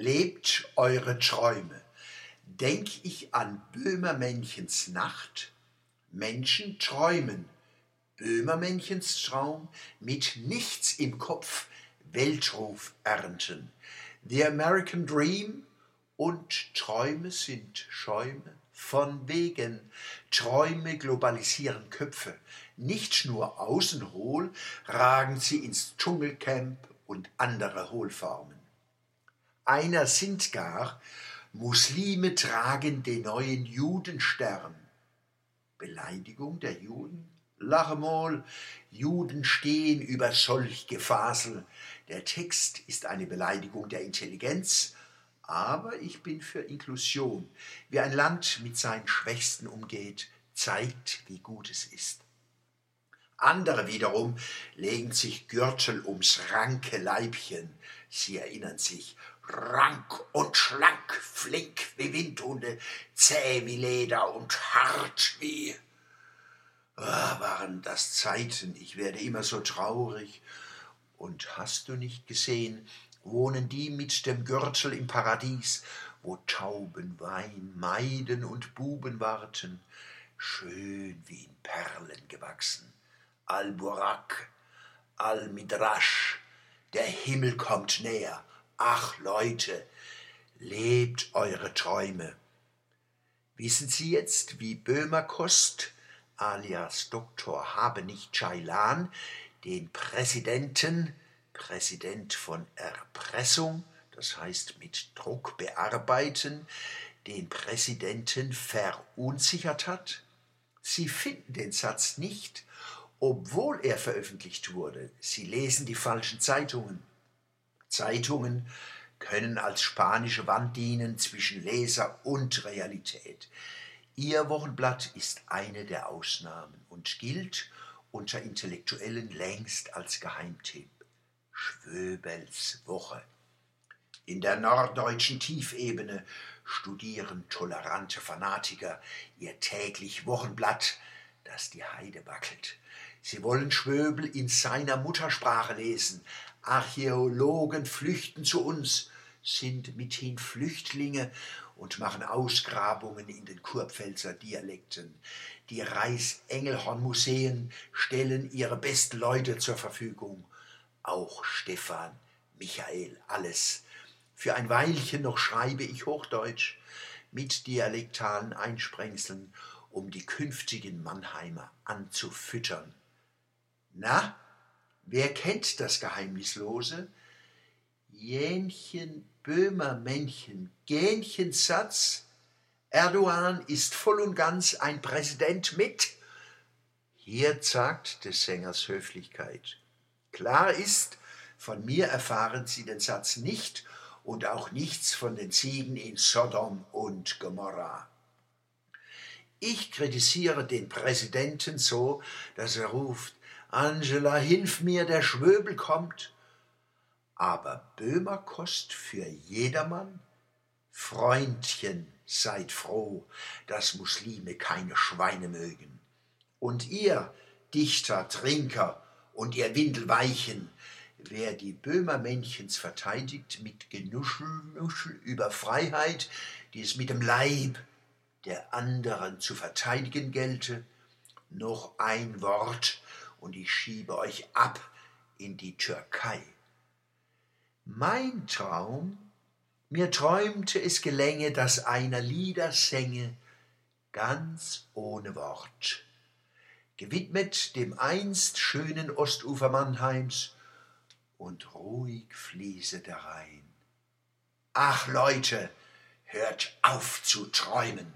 Lebt eure Träume. Denk ich an Böhmermännchens Nacht. Menschen träumen. Böhmermännchens Traum mit nichts im Kopf Weltruf ernten. The American Dream und Träume sind Schäume von wegen. Träume globalisieren Köpfe. Nicht nur außen hohl ragen sie ins Dschungelcamp und andere Hohlformen. Einer sind gar, Muslime tragen den neuen Judenstern. Beleidigung der Juden? Lachemol, Juden stehen über solch Gefasel. Der Text ist eine Beleidigung der Intelligenz, aber ich bin für Inklusion. Wie ein Land mit seinen Schwächsten umgeht, zeigt, wie gut es ist. Andere wiederum legen sich Gürtel ums ranke Leibchen. Sie erinnern sich, rank und schlank, flink wie Windhunde, zäh wie Leder und hart wie. Oh, waren das Zeiten, ich werde immer so traurig. Und hast du nicht gesehen, wohnen die mit dem Gürtel im Paradies, wo Tauben Wein meiden und Buben warten, schön wie in Perlen gewachsen. Al-Burak, Al-Midrash, der Himmel kommt näher, Ach Leute, lebt eure Träume. Wissen Sie jetzt, wie Böhmerkost alias Dr. Habenicht Ceylan den Präsidenten, Präsident von Erpressung, das heißt mit Druck bearbeiten, den Präsidenten verunsichert hat? Sie finden den Satz nicht, obwohl er veröffentlicht wurde. Sie lesen die falschen Zeitungen. Zeitungen können als spanische Wand dienen zwischen Leser und Realität. Ihr Wochenblatt ist eine der Ausnahmen und gilt unter Intellektuellen längst als Geheimtipp. Schwöbels Woche. In der norddeutschen Tiefebene studieren tolerante Fanatiker ihr täglich Wochenblatt, das die Heide wackelt. Sie wollen Schwöbel in seiner Muttersprache lesen, Archäologen flüchten zu uns, sind mithin Flüchtlinge und machen Ausgrabungen in den Kurpfälzer Dialekten. Die Reichsengelhorn-Museen stellen ihre besten Leute zur Verfügung. Auch Stefan, Michael, alles. Für ein Weilchen noch schreibe ich Hochdeutsch mit dialektalen Einsprengseln, um die künftigen Mannheimer anzufüttern. Na, Wer kennt das Geheimnislose? Jähnchen, Böhmer, Männchen, Gähnchen, Satz. Erdogan ist voll und ganz ein Präsident mit. Hier zagt des Sängers Höflichkeit. Klar ist, von mir erfahren Sie den Satz nicht und auch nichts von den Ziegen in Sodom und Gomorra. Ich kritisiere den Präsidenten so, dass er ruft, Angela, hilf mir, der Schwöbel kommt. Aber Böhmerkost für jedermann? Freundchen, seid froh, dass Muslime keine Schweine mögen. Und ihr, Dichter, Trinker und ihr Windelweichen, wer die Böhmermännchens verteidigt mit Genuschel über Freiheit, die es mit dem Leib der anderen zu verteidigen gelte, noch ein Wort und ich schiebe euch ab in die Türkei. Mein Traum, mir träumte es gelänge, dass einer Lieder sänge, ganz ohne Wort, gewidmet dem einst schönen Ostufer Mannheims, und ruhig fließe der Rhein. Ach Leute, hört auf zu träumen!